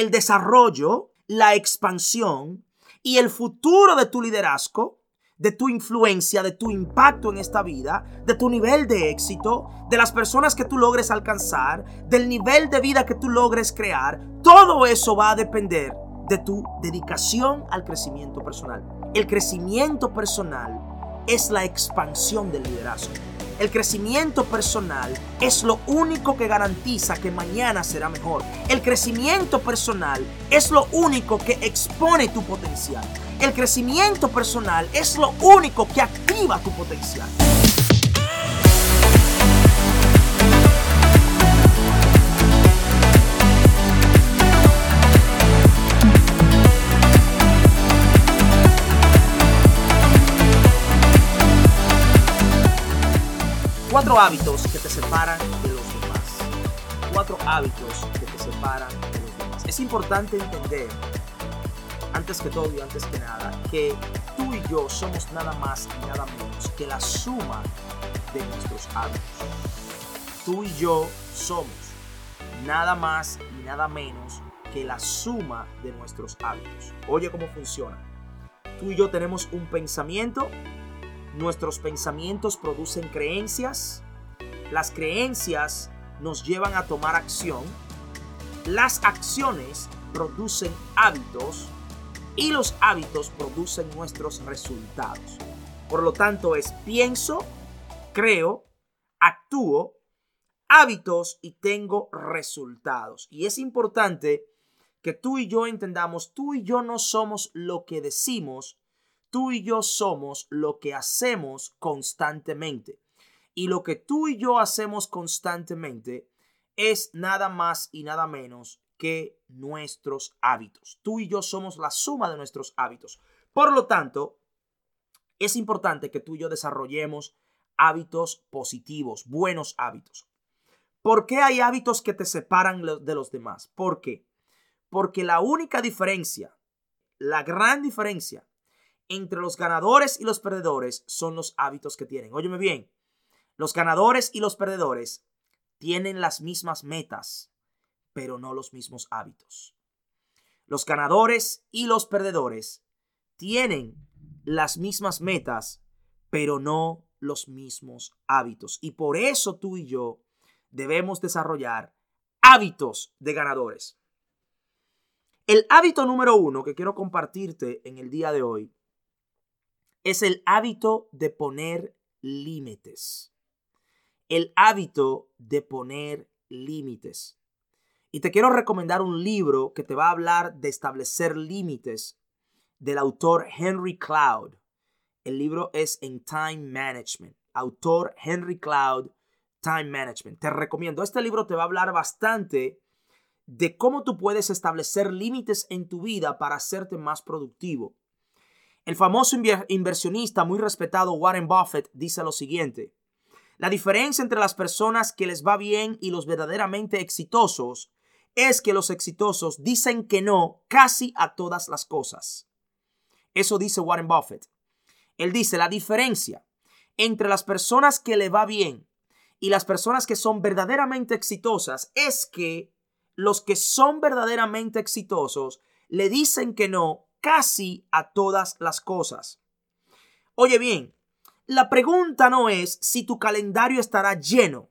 el desarrollo, la expansión y el futuro de tu liderazgo, de tu influencia, de tu impacto en esta vida, de tu nivel de éxito, de las personas que tú logres alcanzar, del nivel de vida que tú logres crear, todo eso va a depender de tu dedicación al crecimiento personal. El crecimiento personal es la expansión del liderazgo. El crecimiento personal es lo único que garantiza que mañana será mejor. El crecimiento personal es lo único que expone tu potencial. El crecimiento personal es lo único que activa tu potencial. Cuatro hábitos que te separan de los demás. Cuatro hábitos que te separan de los demás. Es importante entender, antes que todo y antes que nada, que tú y yo somos nada más y nada menos que la suma de nuestros hábitos. Tú y yo somos nada más y nada menos que la suma de nuestros hábitos. Oye cómo funciona. Tú y yo tenemos un pensamiento Nuestros pensamientos producen creencias. Las creencias nos llevan a tomar acción. Las acciones producen hábitos y los hábitos producen nuestros resultados. Por lo tanto, es pienso, creo, actúo, hábitos y tengo resultados. Y es importante que tú y yo entendamos, tú y yo no somos lo que decimos, tú y yo somos lo que hacemos constantemente. Y lo que tú y yo hacemos constantemente es nada más y nada menos que nuestros hábitos. Tú y yo somos la suma de nuestros hábitos. Por lo tanto, es importante que tú y yo desarrollemos hábitos positivos, buenos hábitos. ¿Por qué hay hábitos que te separan de los demás? ¿Por qué? Porque la única diferencia, la gran diferencia entre los ganadores y los perdedores son los hábitos que tienen. Óyeme bien, los ganadores y los perdedores tienen las mismas metas, pero no los mismos hábitos. Los ganadores y los perdedores tienen las mismas metas, pero no los mismos hábitos. Y por eso tú y yo debemos desarrollar hábitos de ganadores. El hábito número uno que quiero compartirte en el día de hoy es el hábito de poner límites. El hábito de poner límites. Y te quiero recomendar un libro que te va a hablar de establecer límites del autor Henry Cloud. El libro es en Time Management. Autor Henry Cloud, Time Management. Te recomiendo. Este libro te va a hablar bastante de cómo tú puedes establecer límites en tu vida para hacerte más productivo. El famoso inversionista muy respetado Warren Buffett dice lo siguiente. La diferencia entre las personas que les va bien y los verdaderamente exitosos es que los exitosos dicen que no casi a todas las cosas. Eso dice Warren Buffett. Él dice, la diferencia entre las personas que le va bien y las personas que son verdaderamente exitosas es que los que son verdaderamente exitosos le dicen que no casi a todas las cosas. Oye bien, la pregunta no es si tu calendario estará lleno.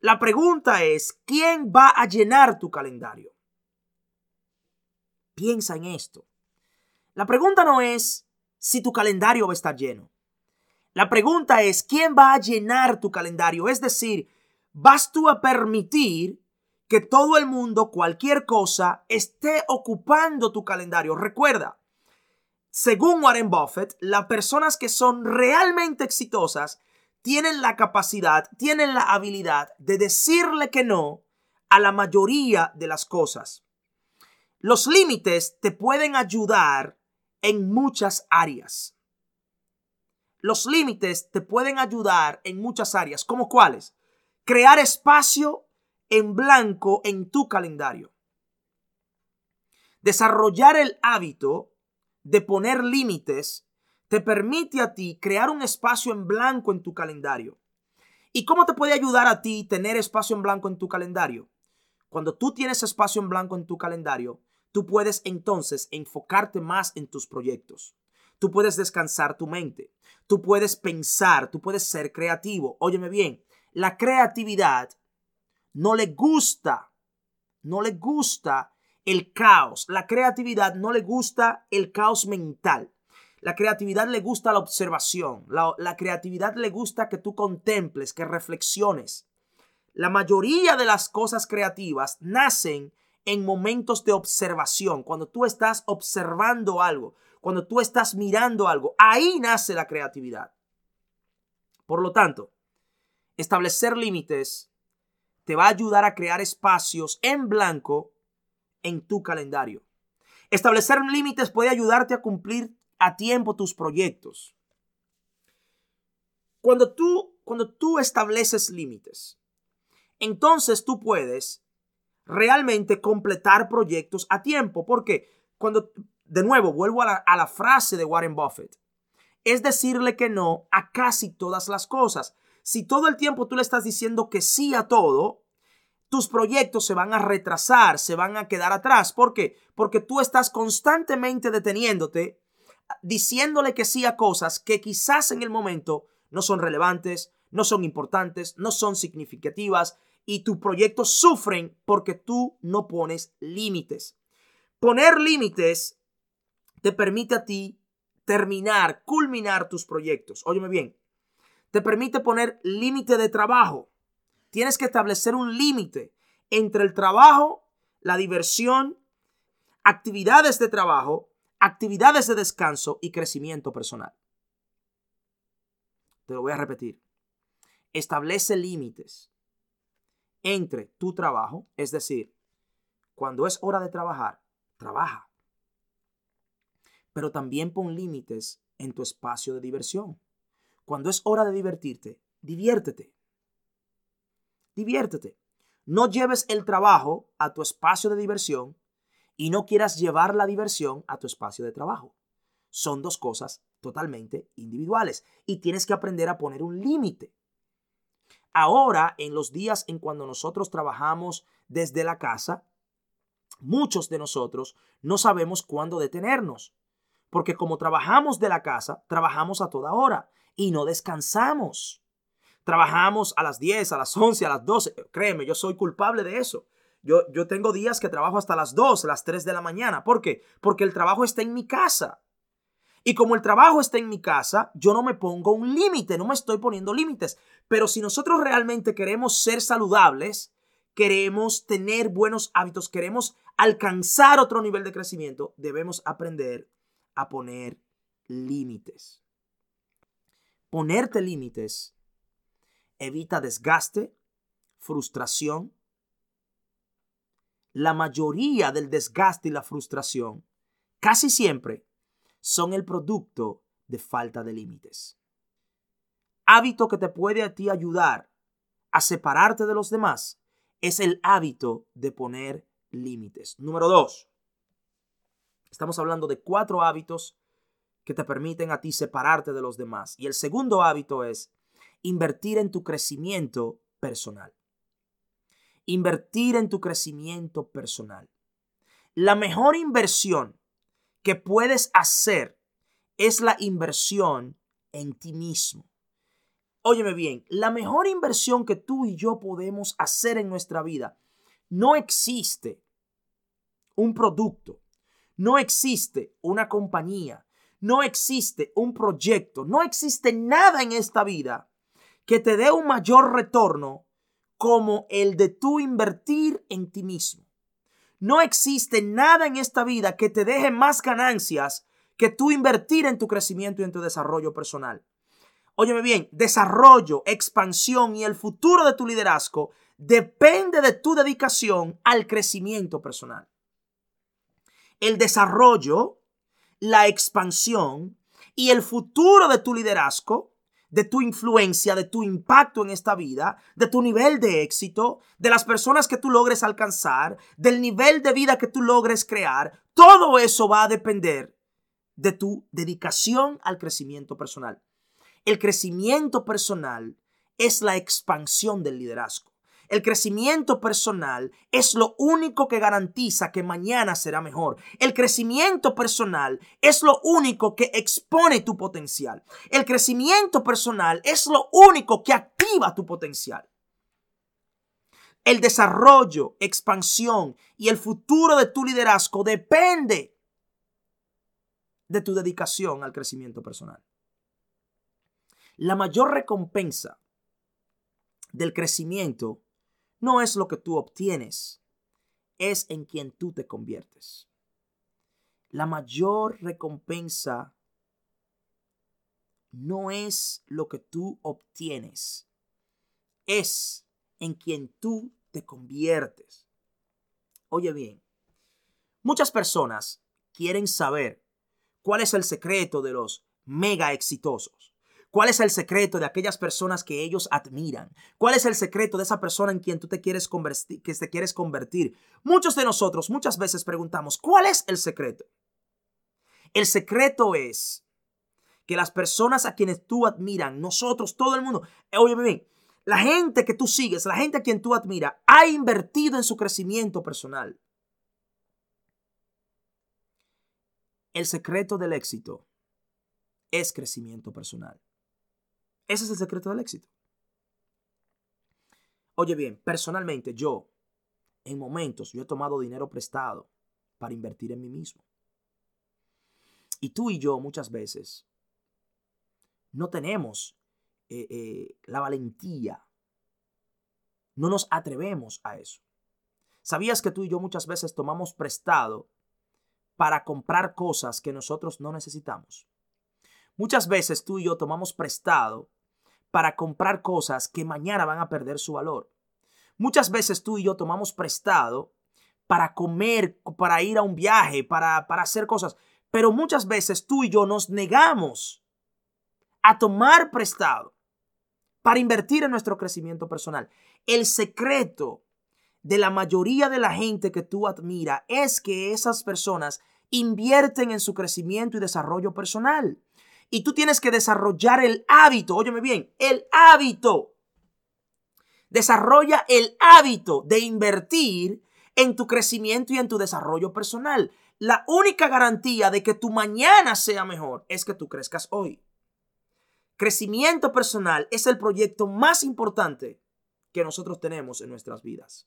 La pregunta es, ¿quién va a llenar tu calendario? Piensa en esto. La pregunta no es si tu calendario va a estar lleno. La pregunta es, ¿quién va a llenar tu calendario? Es decir, ¿vas tú a permitir que todo el mundo, cualquier cosa, esté ocupando tu calendario. Recuerda, según Warren Buffett, las personas que son realmente exitosas tienen la capacidad, tienen la habilidad de decirle que no a la mayoría de las cosas. Los límites te pueden ayudar en muchas áreas. Los límites te pueden ayudar en muchas áreas, como cuáles? Crear espacio en blanco en tu calendario. Desarrollar el hábito de poner límites te permite a ti crear un espacio en blanco en tu calendario. ¿Y cómo te puede ayudar a ti tener espacio en blanco en tu calendario? Cuando tú tienes espacio en blanco en tu calendario, tú puedes entonces enfocarte más en tus proyectos. Tú puedes descansar tu mente. Tú puedes pensar, tú puedes ser creativo. Óyeme bien, la creatividad no le gusta, no le gusta el caos. La creatividad no le gusta el caos mental. La creatividad le gusta la observación. La, la, creatividad le gusta que tú contemples, que reflexiones. La mayoría de las cosas creativas nacen en momentos de observación, cuando tú estás observando algo, cuando tú estás mirando algo, ahí nace la creatividad. Por lo tanto, establecer límites te va a ayudar a crear espacios en blanco en tu calendario. Establecer límites puede ayudarte a cumplir a tiempo tus proyectos. Cuando tú, cuando tú estableces límites, entonces tú puedes realmente completar proyectos a tiempo. Porque cuando, de nuevo, vuelvo a la, a la frase de Warren Buffett, es decirle que no a casi todas las cosas. Si todo el tiempo tú le estás diciendo que sí a todo, tus proyectos se van a retrasar, se van a quedar atrás. ¿Por qué? Porque tú estás constantemente deteniéndote, diciéndole que sí a cosas que quizás en el momento no son relevantes, no son importantes, no son significativas y tus proyectos sufren porque tú no pones límites. Poner límites te permite a ti terminar, culminar tus proyectos. Óyeme bien, te permite poner límite de trabajo. Tienes que establecer un límite entre el trabajo, la diversión, actividades de trabajo, actividades de descanso y crecimiento personal. Te lo voy a repetir. Establece límites entre tu trabajo, es decir, cuando es hora de trabajar, trabaja. Pero también pon límites en tu espacio de diversión. Cuando es hora de divertirte, diviértete. Diviértete. No lleves el trabajo a tu espacio de diversión y no quieras llevar la diversión a tu espacio de trabajo. Son dos cosas totalmente individuales y tienes que aprender a poner un límite. Ahora, en los días en cuando nosotros trabajamos desde la casa, muchos de nosotros no sabemos cuándo detenernos, porque como trabajamos de la casa, trabajamos a toda hora y no descansamos. Trabajamos a las 10, a las 11, a las 12. Créeme, yo soy culpable de eso. Yo, yo tengo días que trabajo hasta las 2, las 3 de la mañana. ¿Por qué? Porque el trabajo está en mi casa. Y como el trabajo está en mi casa, yo no me pongo un límite, no me estoy poniendo límites. Pero si nosotros realmente queremos ser saludables, queremos tener buenos hábitos, queremos alcanzar otro nivel de crecimiento, debemos aprender a poner límites. Ponerte límites evita desgaste, frustración. La mayoría del desgaste y la frustración casi siempre son el producto de falta de límites. Hábito que te puede a ti ayudar a separarte de los demás es el hábito de poner límites. Número dos, estamos hablando de cuatro hábitos que te permiten a ti separarte de los demás. Y el segundo hábito es invertir en tu crecimiento personal. Invertir en tu crecimiento personal. La mejor inversión que puedes hacer es la inversión en ti mismo. Óyeme bien, la mejor inversión que tú y yo podemos hacer en nuestra vida no existe un producto, no existe una compañía, no existe un proyecto, no existe nada en esta vida que te dé un mayor retorno como el de tú invertir en ti mismo. No existe nada en esta vida que te deje más ganancias que tú invertir en tu crecimiento y en tu desarrollo personal. Óyeme bien, desarrollo, expansión y el futuro de tu liderazgo depende de tu dedicación al crecimiento personal. El desarrollo, la expansión y el futuro de tu liderazgo de tu influencia, de tu impacto en esta vida, de tu nivel de éxito, de las personas que tú logres alcanzar, del nivel de vida que tú logres crear, todo eso va a depender de tu dedicación al crecimiento personal. El crecimiento personal es la expansión del liderazgo. El crecimiento personal es lo único que garantiza que mañana será mejor. El crecimiento personal es lo único que expone tu potencial. El crecimiento personal es lo único que activa tu potencial. El desarrollo, expansión y el futuro de tu liderazgo depende de tu dedicación al crecimiento personal. La mayor recompensa del crecimiento no es lo que tú obtienes, es en quien tú te conviertes. La mayor recompensa no es lo que tú obtienes, es en quien tú te conviertes. Oye bien, muchas personas quieren saber cuál es el secreto de los mega exitosos. ¿Cuál es el secreto de aquellas personas que ellos admiran? ¿Cuál es el secreto de esa persona en quien tú te quieres convertir, que te quieres convertir? Muchos de nosotros muchas veces preguntamos, ¿cuál es el secreto? El secreto es que las personas a quienes tú admiran, nosotros, todo el mundo, eh, oye la gente que tú sigues, la gente a quien tú admiras, ha invertido en su crecimiento personal. El secreto del éxito es crecimiento personal. Ese es el secreto del éxito. Oye bien, personalmente yo, en momentos, yo he tomado dinero prestado para invertir en mí mismo. Y tú y yo muchas veces no tenemos eh, eh, la valentía, no nos atrevemos a eso. ¿Sabías que tú y yo muchas veces tomamos prestado para comprar cosas que nosotros no necesitamos? Muchas veces tú y yo tomamos prestado para comprar cosas que mañana van a perder su valor. Muchas veces tú y yo tomamos prestado para comer, para ir a un viaje, para, para hacer cosas, pero muchas veces tú y yo nos negamos a tomar prestado para invertir en nuestro crecimiento personal. El secreto de la mayoría de la gente que tú admira es que esas personas invierten en su crecimiento y desarrollo personal. Y tú tienes que desarrollar el hábito, óyeme bien, el hábito. Desarrolla el hábito de invertir en tu crecimiento y en tu desarrollo personal. La única garantía de que tu mañana sea mejor es que tú crezcas hoy. Crecimiento personal es el proyecto más importante que nosotros tenemos en nuestras vidas.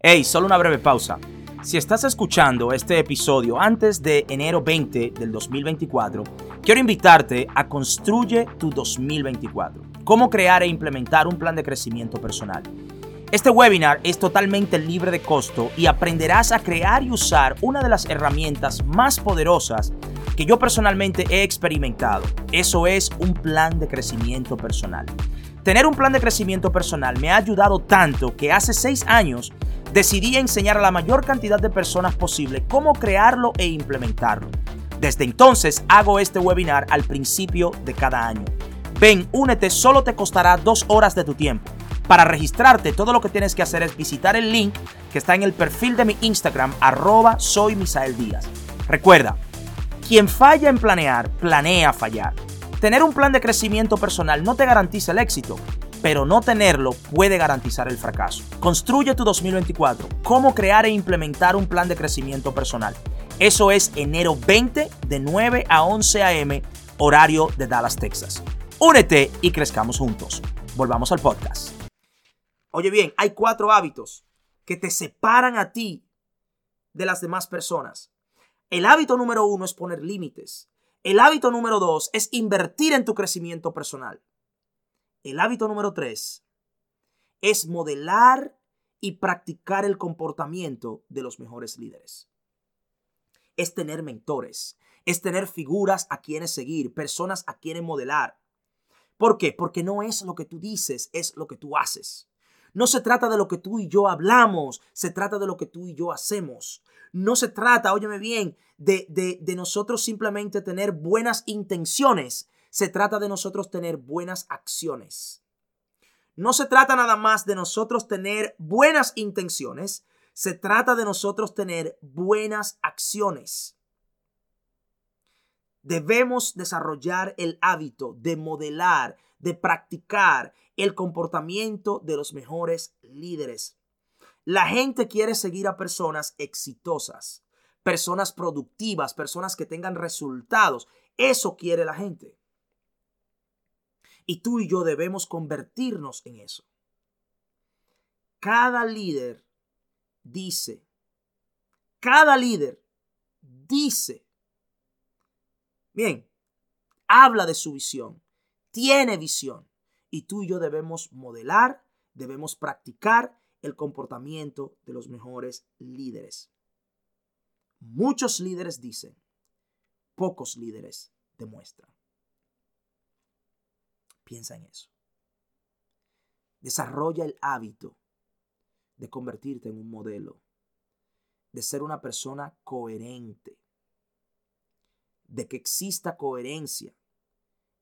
Hey, solo una breve pausa. Si estás escuchando este episodio antes de enero 20 del 2024, quiero invitarte a Construye tu 2024. Cómo crear e implementar un plan de crecimiento personal. Este webinar es totalmente libre de costo y aprenderás a crear y usar una de las herramientas más poderosas que yo personalmente he experimentado. Eso es un plan de crecimiento personal. Tener un plan de crecimiento personal me ha ayudado tanto que hace seis años decidí enseñar a la mayor cantidad de personas posible cómo crearlo e implementarlo. Desde entonces hago este webinar al principio de cada año. Ven, únete, solo te costará dos horas de tu tiempo. Para registrarte, todo lo que tienes que hacer es visitar el link que está en el perfil de mi Instagram, arroba soy Misael Díaz. Recuerda, quien falla en planear, planea fallar. Tener un plan de crecimiento personal no te garantiza el éxito, pero no tenerlo puede garantizar el fracaso. Construye tu 2024. Cómo crear e implementar un plan de crecimiento personal. Eso es enero 20 de 9 a 11 a.m. horario de Dallas, Texas. Únete y crezcamos juntos. Volvamos al podcast. Oye bien, hay cuatro hábitos que te separan a ti de las demás personas. El hábito número uno es poner límites. El hábito número dos es invertir en tu crecimiento personal. El hábito número tres es modelar y practicar el comportamiento de los mejores líderes. Es tener mentores, es tener figuras a quienes seguir, personas a quienes modelar. ¿Por qué? Porque no es lo que tú dices, es lo que tú haces. No se trata de lo que tú y yo hablamos, se trata de lo que tú y yo hacemos. No se trata, óyeme bien, de, de, de nosotros simplemente tener buenas intenciones, se trata de nosotros tener buenas acciones. No se trata nada más de nosotros tener buenas intenciones, se trata de nosotros tener buenas acciones. Debemos desarrollar el hábito de modelar, de practicar el comportamiento de los mejores líderes. La gente quiere seguir a personas exitosas, personas productivas, personas que tengan resultados. Eso quiere la gente. Y tú y yo debemos convertirnos en eso. Cada líder dice, cada líder dice, bien, habla de su visión, tiene visión. Y tú y yo debemos modelar, debemos practicar el comportamiento de los mejores líderes. Muchos líderes dicen, pocos líderes demuestran. Piensa en eso. Desarrolla el hábito de convertirte en un modelo, de ser una persona coherente, de que exista coherencia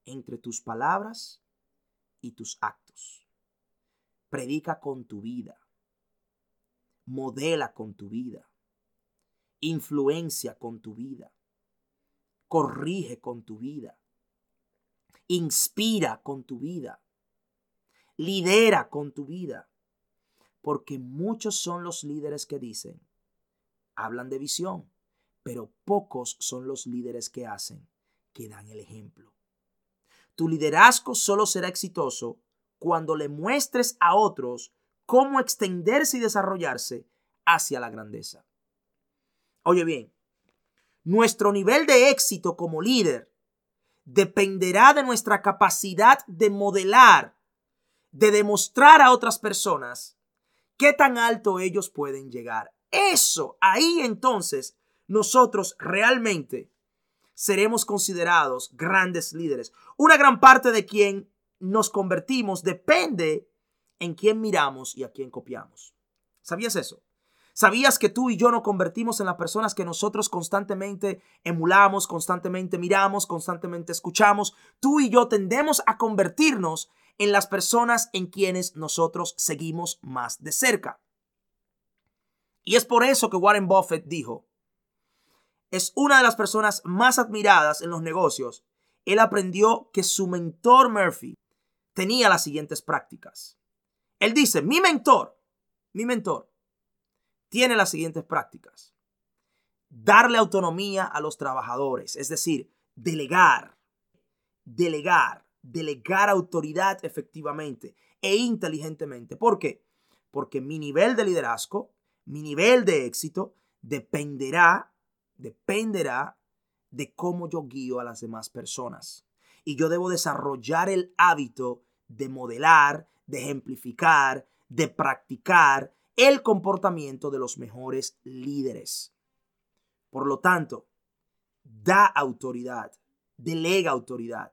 entre tus palabras y tus actos. Predica con tu vida, modela con tu vida, influencia con tu vida, corrige con tu vida, inspira con tu vida, lidera con tu vida porque muchos son los líderes que dicen, hablan de visión, pero pocos son los líderes que hacen, que dan el ejemplo. Tu liderazgo solo será exitoso cuando le muestres a otros cómo extenderse y desarrollarse hacia la grandeza. Oye bien, nuestro nivel de éxito como líder dependerá de nuestra capacidad de modelar, de demostrar a otras personas qué tan alto ellos pueden llegar. Eso, ahí entonces, nosotros realmente seremos considerados grandes líderes. Una gran parte de quien nos convertimos depende en quién miramos y a quién copiamos. ¿Sabías eso? ¿Sabías que tú y yo nos convertimos en las personas que nosotros constantemente emulamos, constantemente miramos, constantemente escuchamos? Tú y yo tendemos a convertirnos en las personas en quienes nosotros seguimos más de cerca. Y es por eso que Warren Buffett dijo, es una de las personas más admiradas en los negocios. Él aprendió que su mentor Murphy tenía las siguientes prácticas. Él dice, mi mentor, mi mentor, tiene las siguientes prácticas. Darle autonomía a los trabajadores, es decir, delegar, delegar, delegar autoridad efectivamente e inteligentemente. ¿Por qué? Porque mi nivel de liderazgo, mi nivel de éxito dependerá, dependerá de cómo yo guío a las demás personas. Y yo debo desarrollar el hábito de modelar, de ejemplificar, de practicar el comportamiento de los mejores líderes. Por lo tanto, da autoridad, delega autoridad.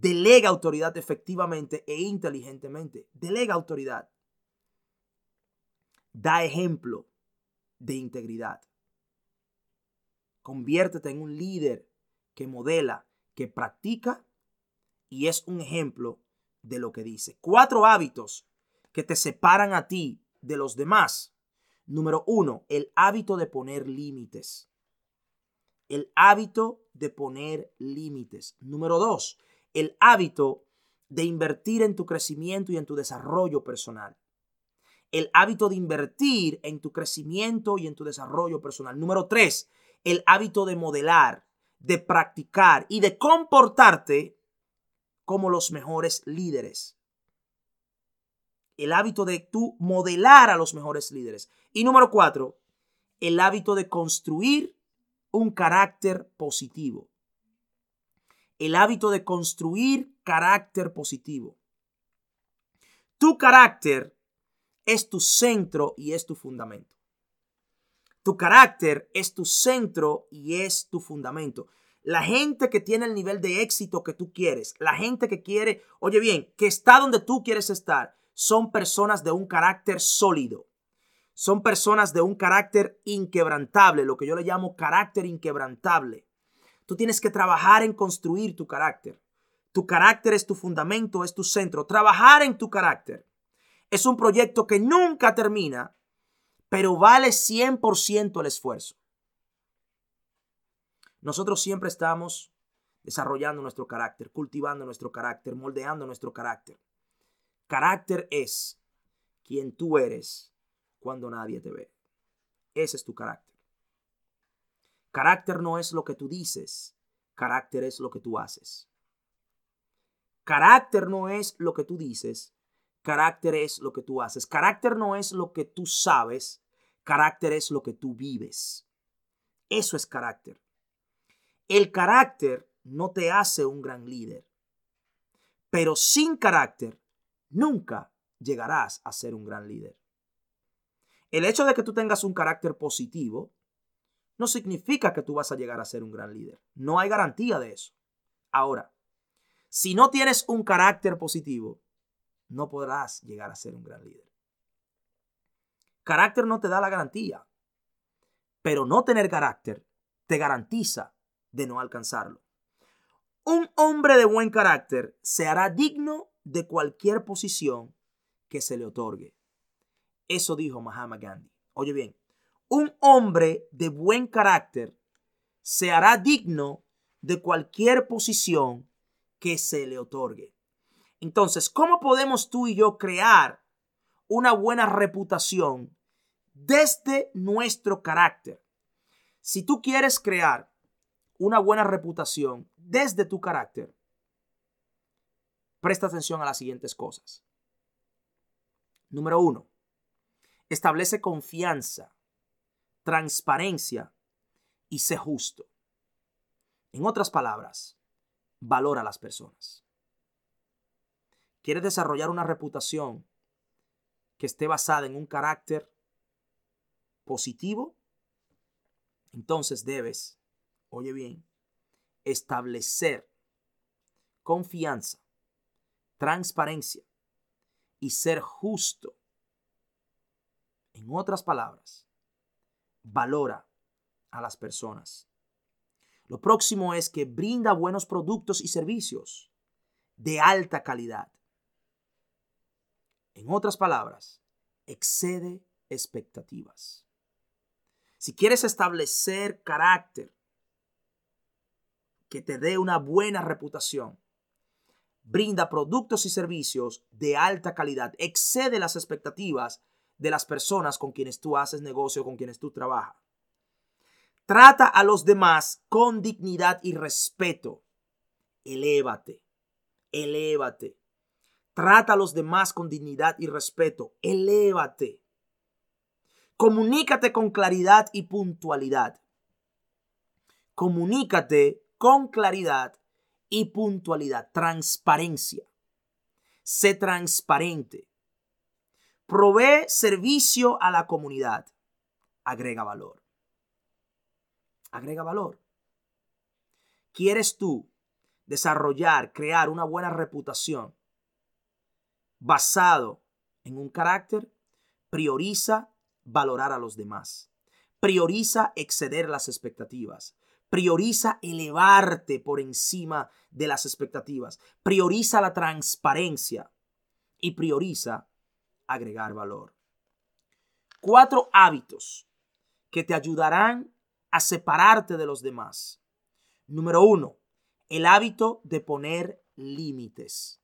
Delega autoridad efectivamente e inteligentemente. Delega autoridad. Da ejemplo de integridad. Conviértete en un líder que modela, que practica y es un ejemplo de lo que dice. Cuatro hábitos que te separan a ti de los demás. Número uno, el hábito de poner límites. El hábito de poner límites. Número dos, el hábito de invertir en tu crecimiento y en tu desarrollo personal. El hábito de invertir en tu crecimiento y en tu desarrollo personal. Número tres, el hábito de modelar, de practicar y de comportarte como los mejores líderes. El hábito de tú modelar a los mejores líderes. Y número cuatro, el hábito de construir un carácter positivo el hábito de construir carácter positivo. Tu carácter es tu centro y es tu fundamento. Tu carácter es tu centro y es tu fundamento. La gente que tiene el nivel de éxito que tú quieres, la gente que quiere, oye bien, que está donde tú quieres estar, son personas de un carácter sólido. Son personas de un carácter inquebrantable, lo que yo le llamo carácter inquebrantable. Tú tienes que trabajar en construir tu carácter. Tu carácter es tu fundamento, es tu centro. Trabajar en tu carácter es un proyecto que nunca termina, pero vale 100% el esfuerzo. Nosotros siempre estamos desarrollando nuestro carácter, cultivando nuestro carácter, moldeando nuestro carácter. Carácter es quien tú eres cuando nadie te ve. Ese es tu carácter. Carácter no es lo que tú dices, carácter es lo que tú haces. Carácter no es lo que tú dices, carácter es lo que tú haces. Carácter no es lo que tú sabes, carácter es lo que tú vives. Eso es carácter. El carácter no te hace un gran líder, pero sin carácter nunca llegarás a ser un gran líder. El hecho de que tú tengas un carácter positivo no significa que tú vas a llegar a ser un gran líder. No hay garantía de eso. Ahora, si no tienes un carácter positivo, no podrás llegar a ser un gran líder. Carácter no te da la garantía, pero no tener carácter te garantiza de no alcanzarlo. Un hombre de buen carácter se hará digno de cualquier posición que se le otorgue. Eso dijo Mahatma Gandhi. Oye bien, un hombre de buen carácter se hará digno de cualquier posición que se le otorgue. Entonces, ¿cómo podemos tú y yo crear una buena reputación desde nuestro carácter? Si tú quieres crear una buena reputación desde tu carácter, presta atención a las siguientes cosas. Número uno, establece confianza, transparencia y sé justo. En otras palabras, valora a las personas. ¿Quieres desarrollar una reputación que esté basada en un carácter positivo? Entonces debes, oye bien, establecer confianza, transparencia y ser justo. En otras palabras, valora a las personas. Lo próximo es que brinda buenos productos y servicios de alta calidad. En otras palabras, excede expectativas. Si quieres establecer carácter que te dé una buena reputación, brinda productos y servicios de alta calidad, excede las expectativas de las personas con quienes tú haces negocio, con quienes tú trabajas. Trata a los demás con dignidad y respeto. Elévate, elévate. Trata a los demás con dignidad y respeto. Elévate. Comunícate con claridad y puntualidad. Comunícate con claridad y puntualidad. Transparencia. Sé transparente. Provee servicio a la comunidad. Agrega valor. Agrega valor. ¿Quieres tú desarrollar, crear una buena reputación basado en un carácter? Prioriza valorar a los demás. Prioriza exceder las expectativas. Prioriza elevarte por encima de las expectativas. Prioriza la transparencia y prioriza agregar valor. Cuatro hábitos que te ayudarán a separarte de los demás. Número uno, el hábito de poner límites.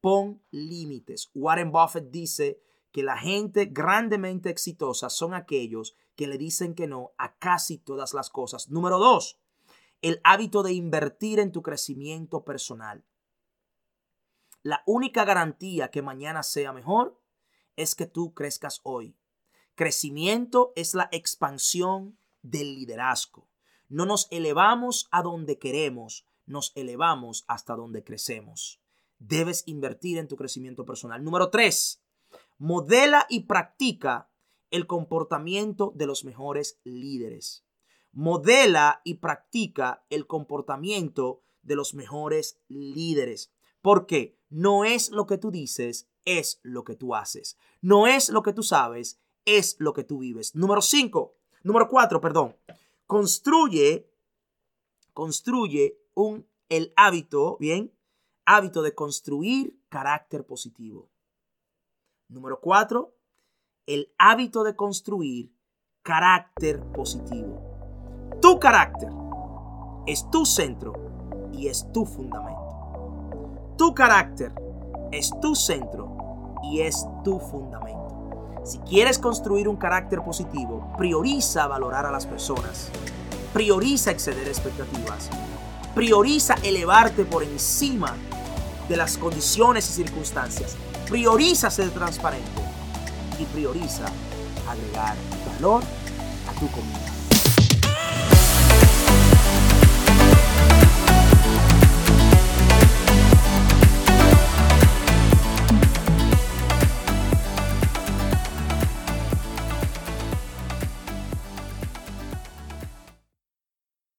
Pon límites. Warren Buffett dice que la gente grandemente exitosa son aquellos que le dicen que no a casi todas las cosas. Número dos, el hábito de invertir en tu crecimiento personal. La única garantía que mañana sea mejor es que tú crezcas hoy. Crecimiento es la expansión del liderazgo. No nos elevamos a donde queremos, nos elevamos hasta donde crecemos. Debes invertir en tu crecimiento personal. Número tres, modela y practica el comportamiento de los mejores líderes. Modela y practica el comportamiento de los mejores líderes. Porque no es lo que tú dices, es lo que tú haces. No es lo que tú sabes, es lo que tú vives. Número cinco, número cuatro, perdón. Construye, construye un, el hábito, bien, hábito de construir carácter positivo. Número cuatro, el hábito de construir carácter positivo. Tu carácter es tu centro y es tu fundamento. Tu carácter es tu centro y es tu fundamento. Si quieres construir un carácter positivo, prioriza valorar a las personas, prioriza exceder expectativas, prioriza elevarte por encima de las condiciones y circunstancias, prioriza ser transparente y prioriza agregar valor a tu comunidad.